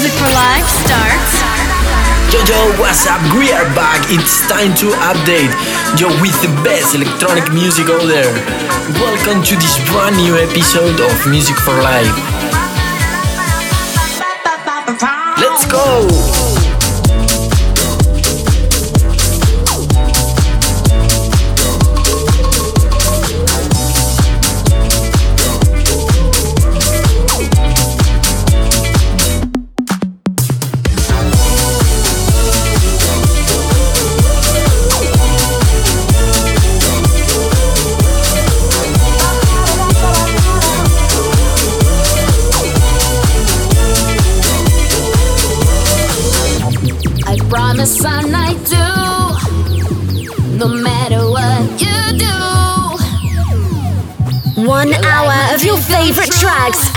Music for Life starts. Jojo, what's up? We are back. It's time to update. you with the best electronic music out there. Welcome to this brand new episode of Music for Life. Let's go!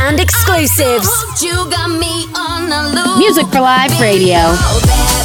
and exclusives. Music for Life Radio.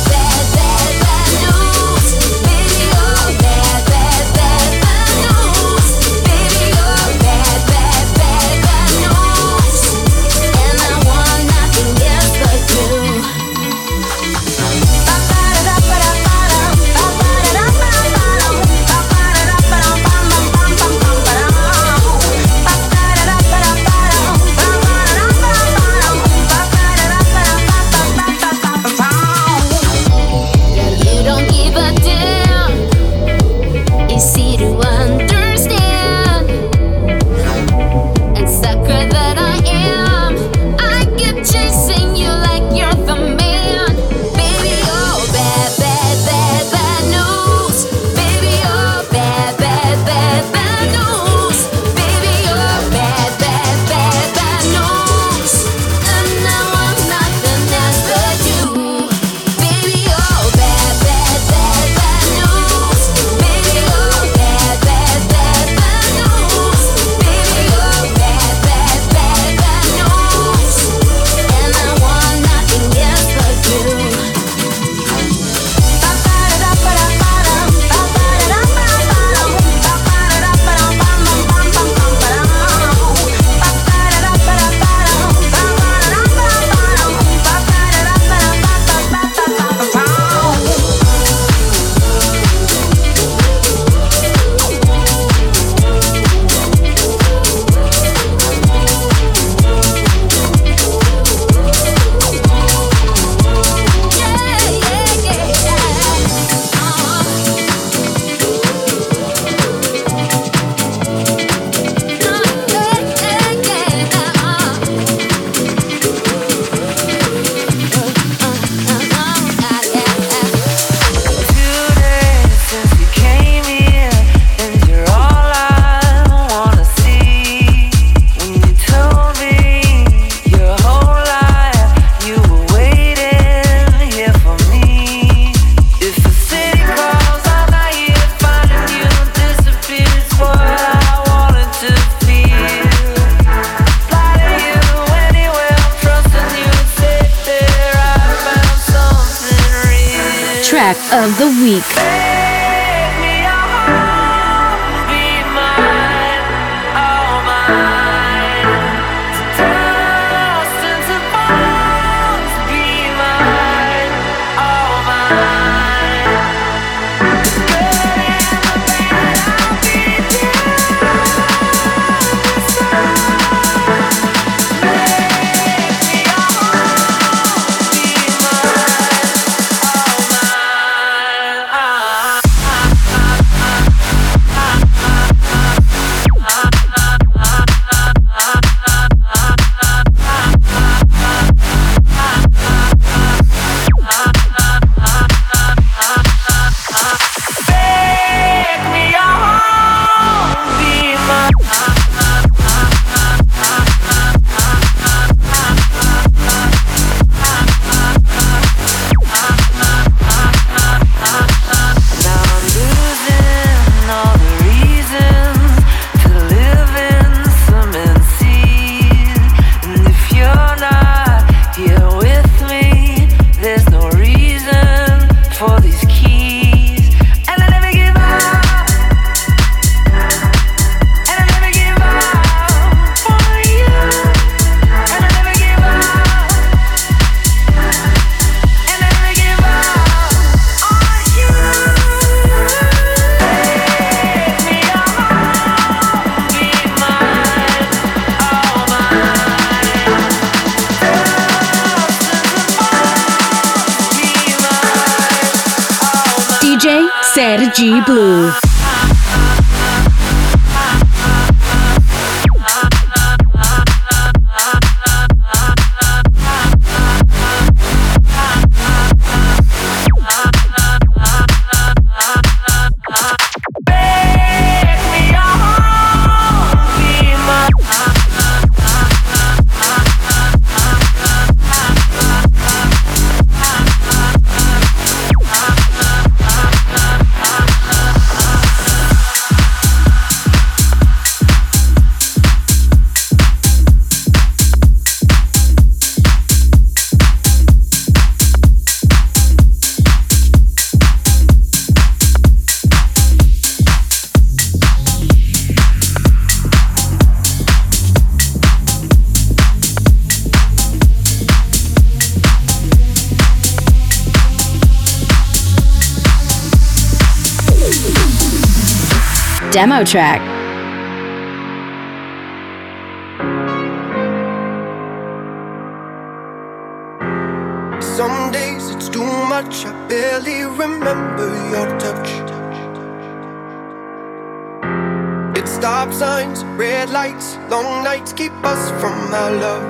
demo track. Some days it's too much, I barely remember your touch. It stop signs, red lights, long nights keep us from our love.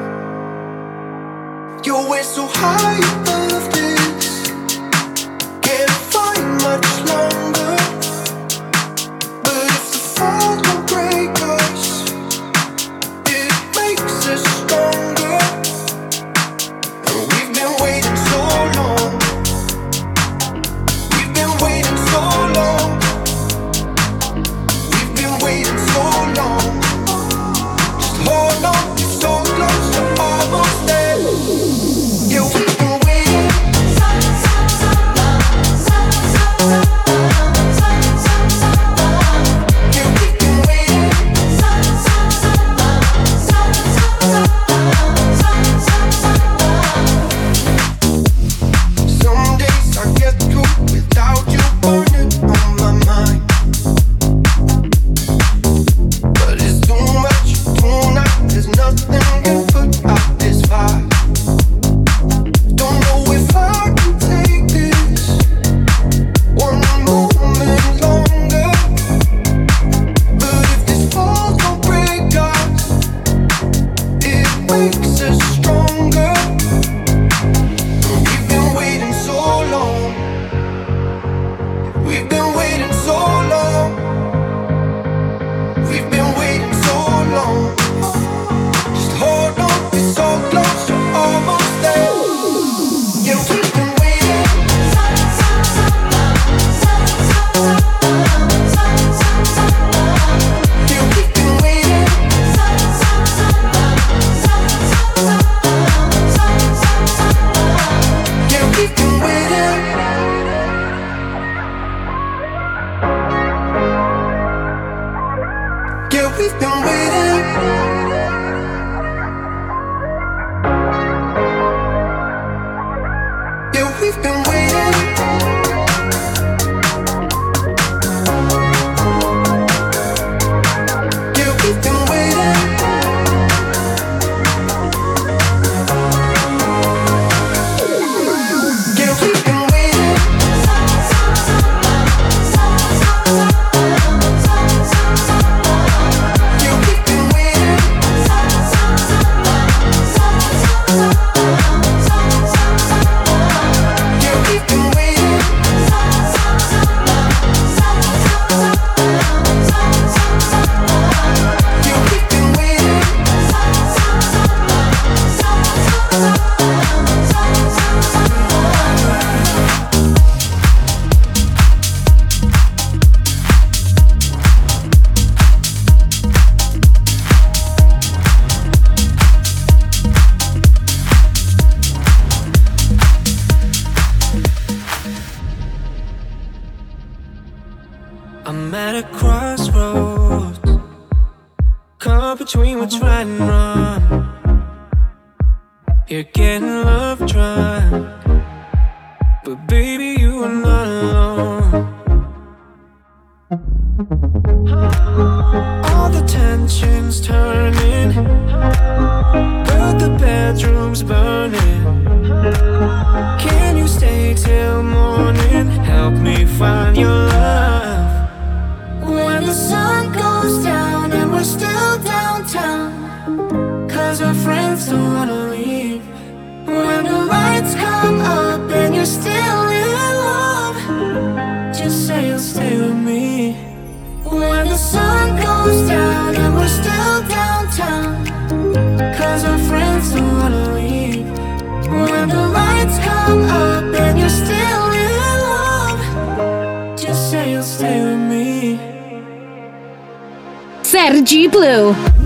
You're so high above this. All the tensions turning, but the bedrooms burning. Can you stay till morning? Help me find your love. When the sun goes down and we're still downtown, cause our friends don't wanna leave. When the lights come up and you're still goes down and we're still downtown, cause our friends don't wanna leave. When the lights come up and you're still in love, just say you'll stay with me. Sergi Blue.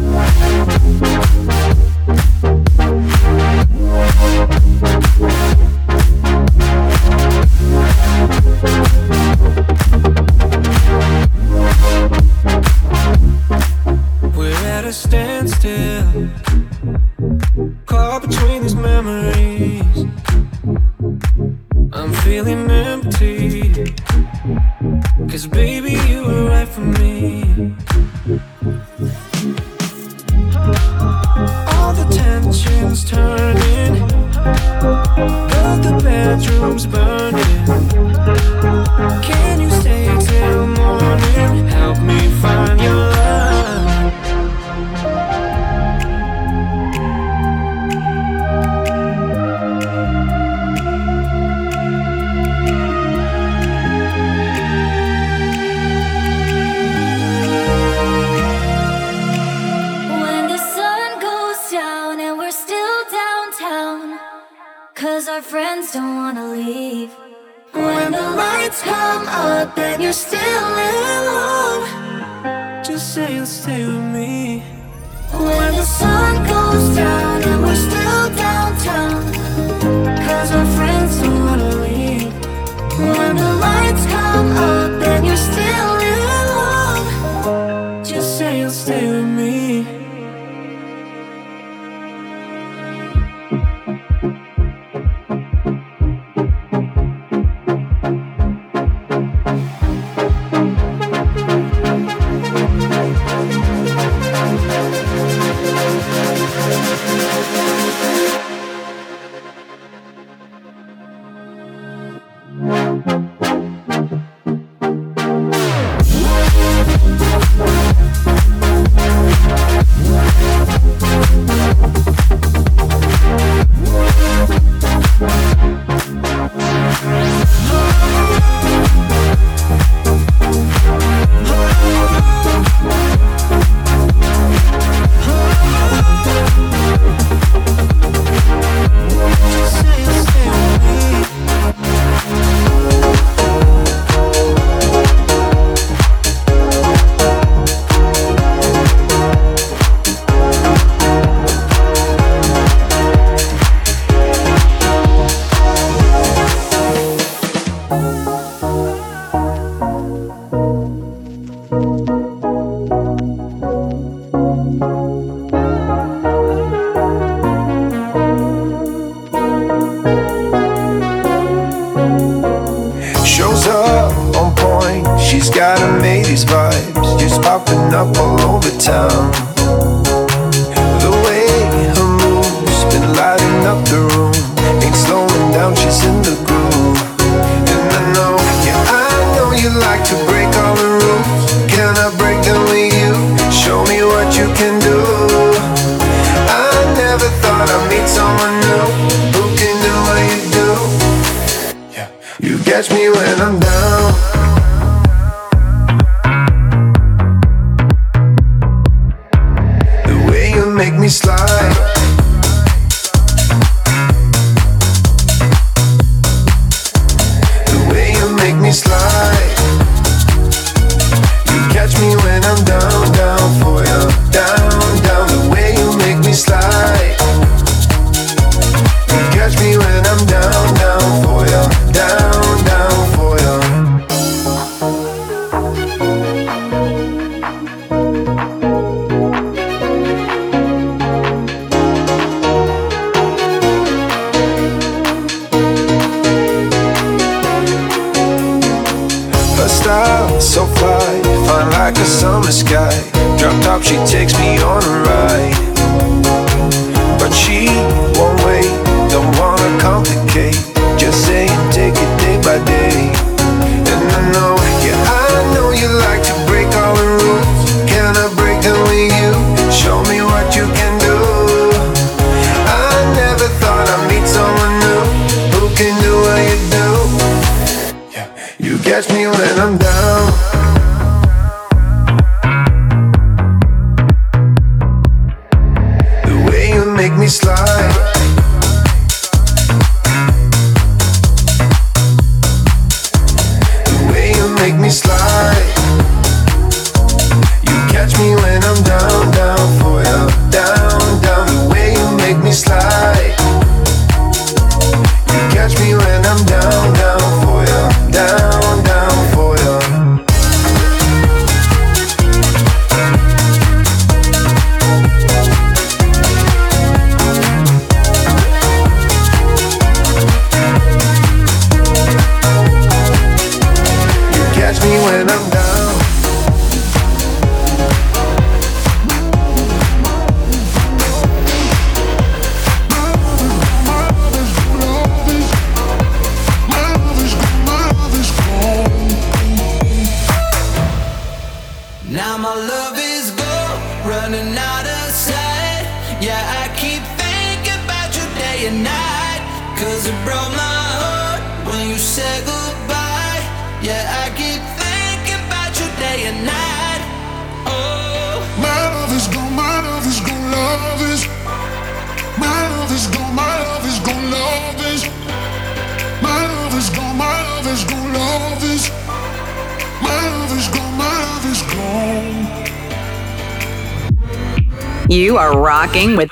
A standstill, caught between these memories. I'm feeling empty, cause baby, you were right for me. All the tensions turning, but the bedroom's burning. Friends don't wanna leave. When the lights come up and you're still in love, just say you'll stay with me. When the sun goes down Shows up on point, she's got amazing vibes, just popping up all over town. The way her moves been lighting up the room, ain't slowing down, she's in catch me when I'm down.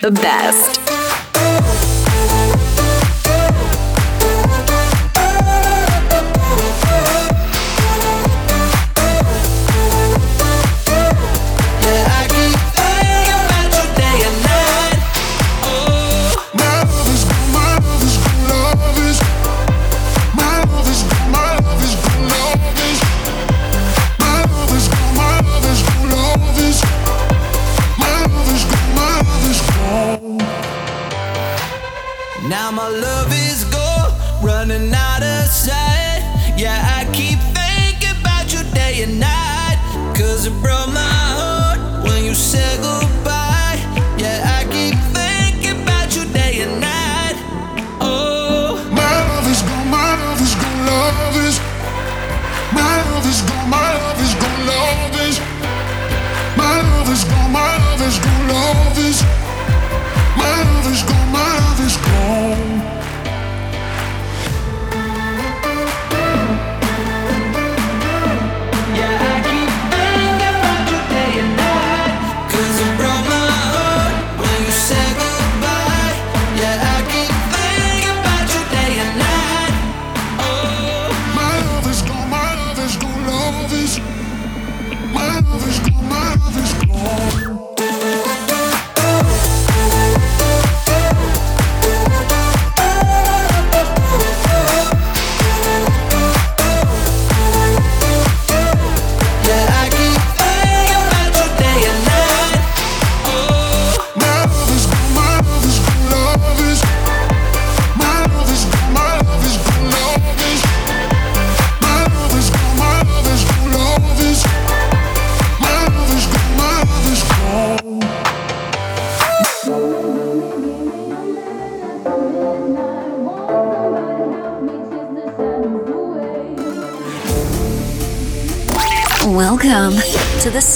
The best.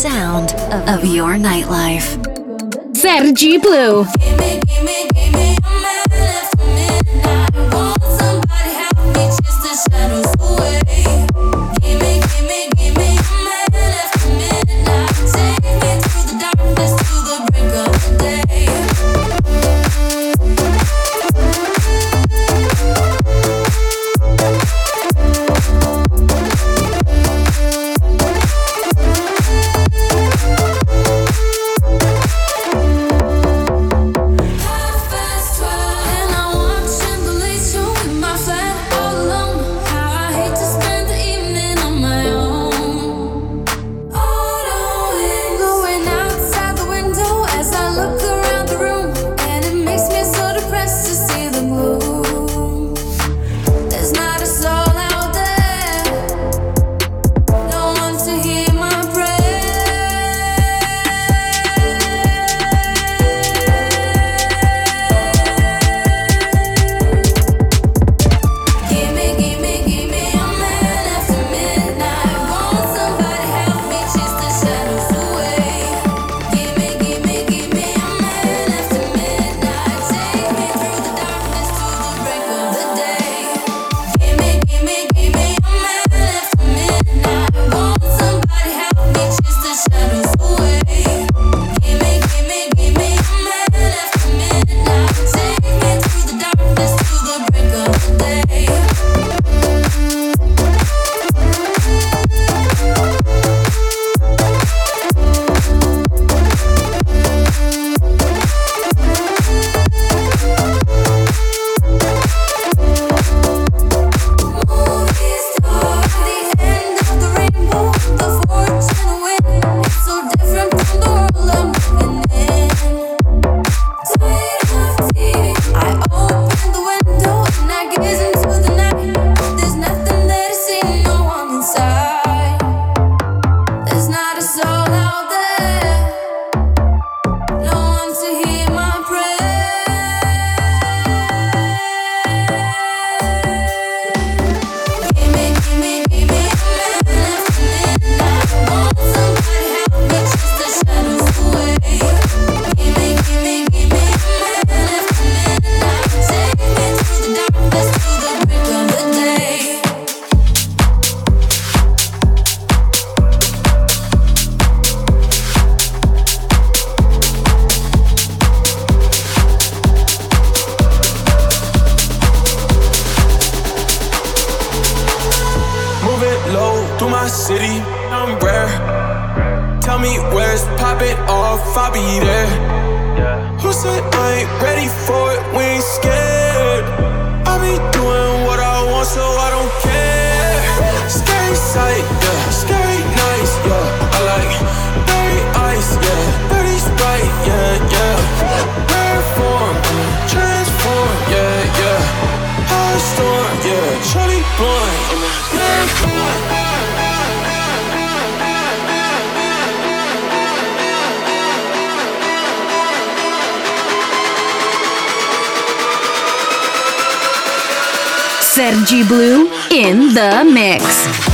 Sound of, your nightlife. Sergi Blue. Sergi Blue in the mix.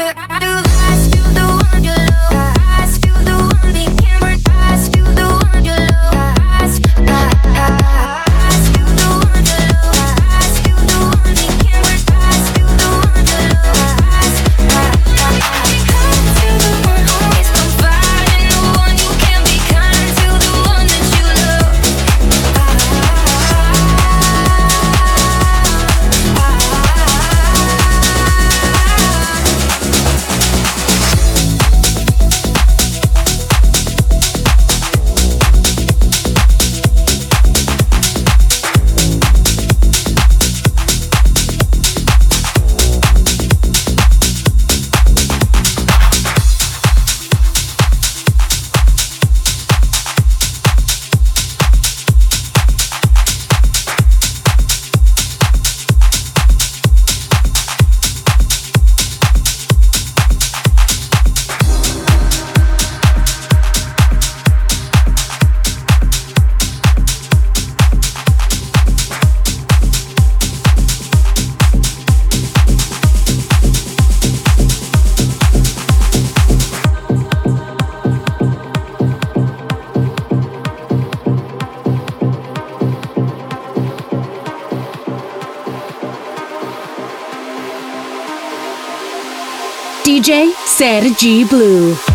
do, do. Sergi Blue.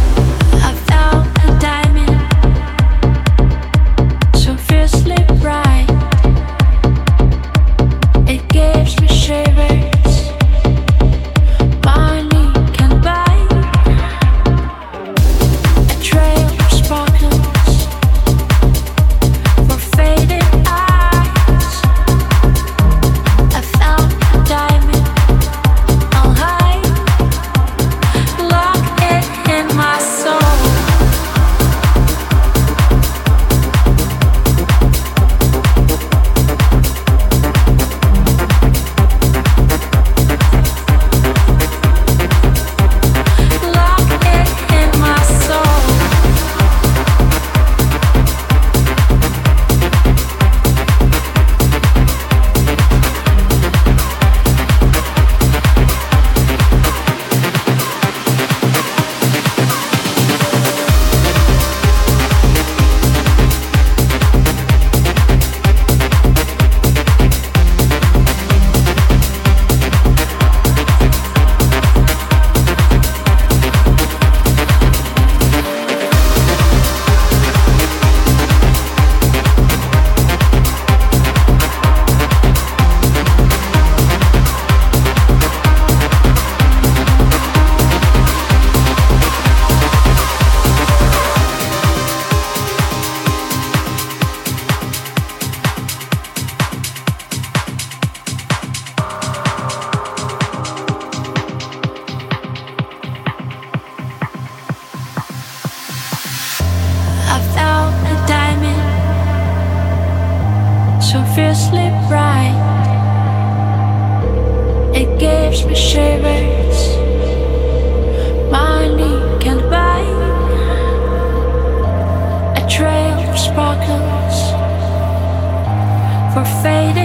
Fading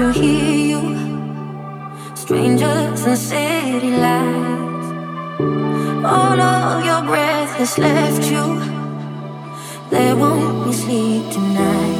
to hear you. Strangers in city lights. All of your breath has left you. There won't be sleep tonight.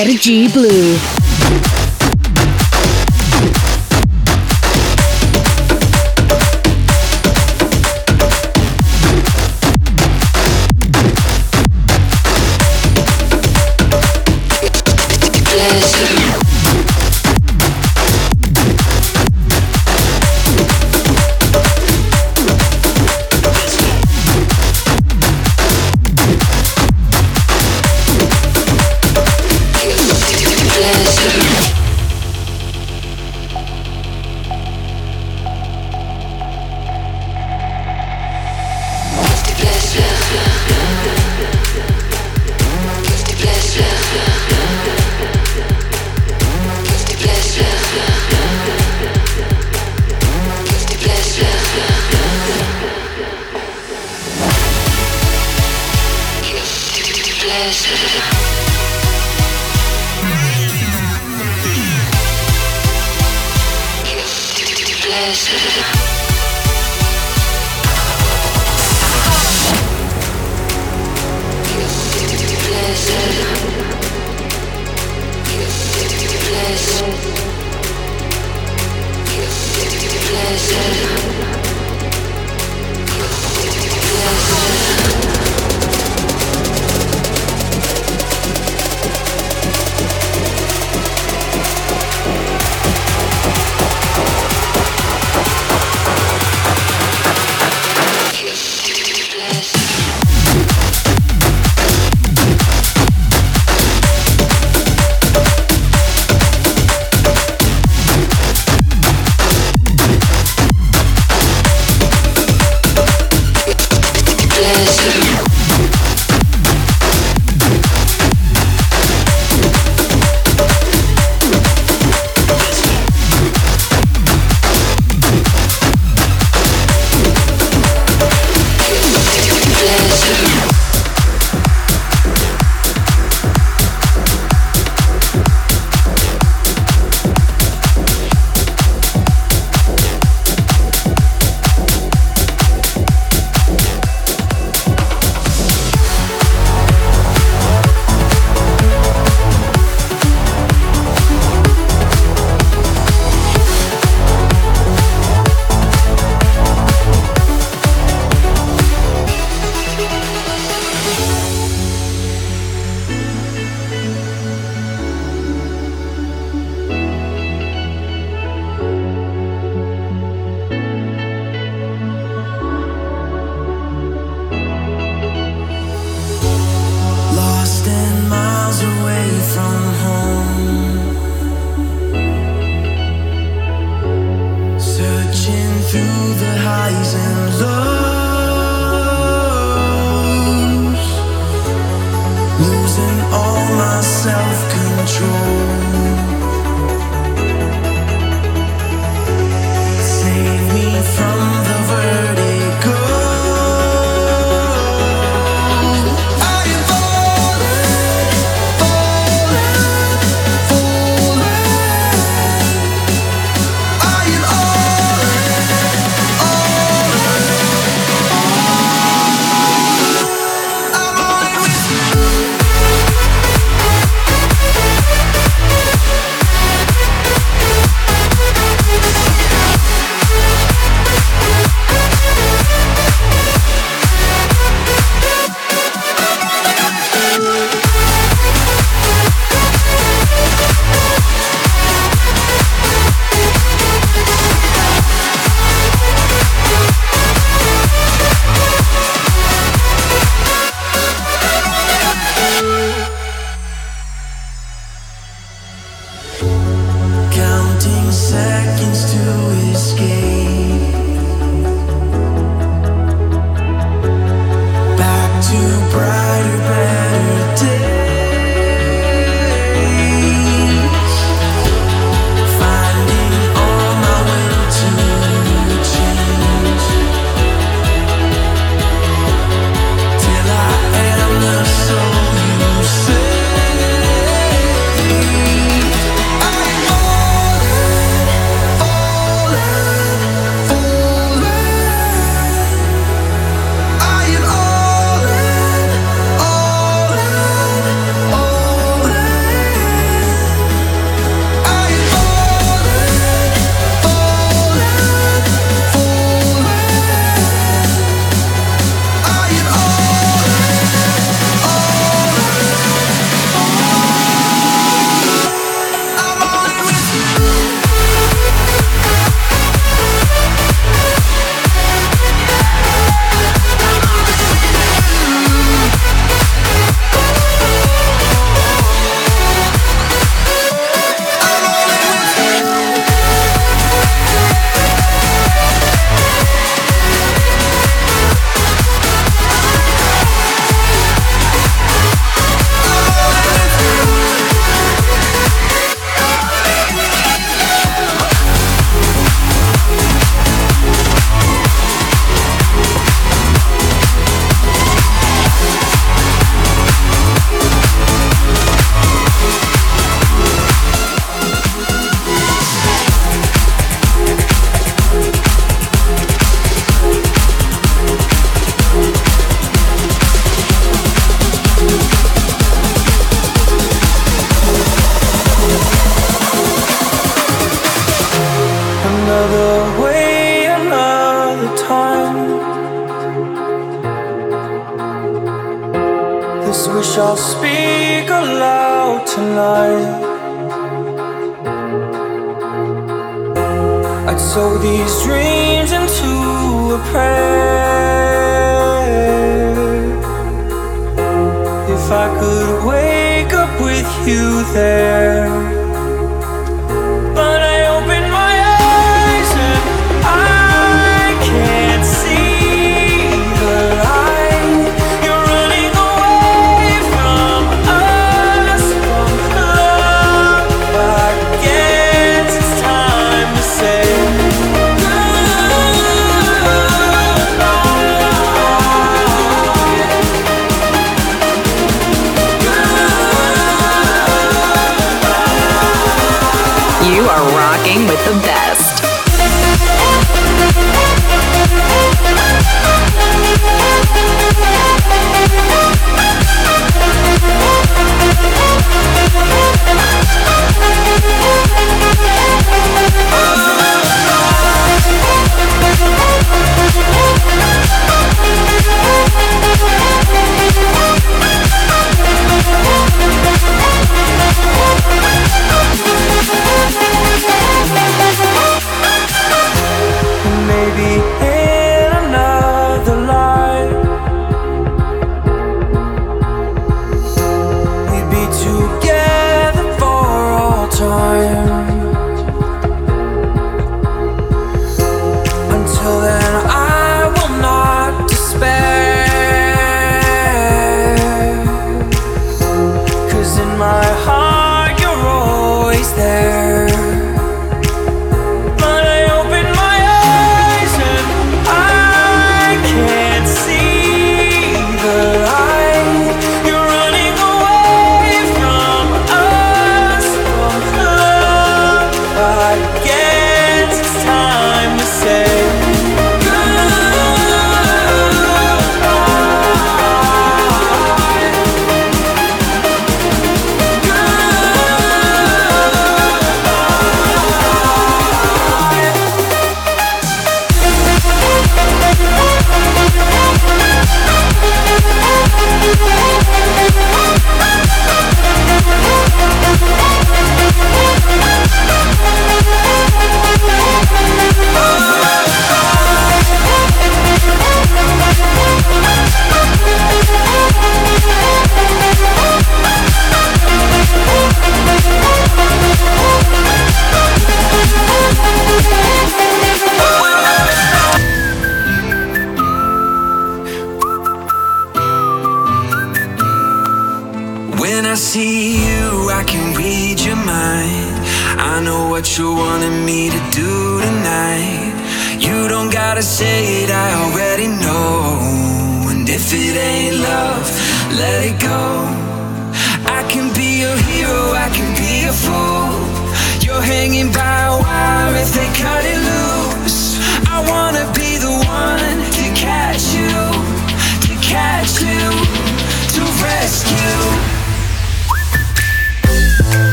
Sergi Blue.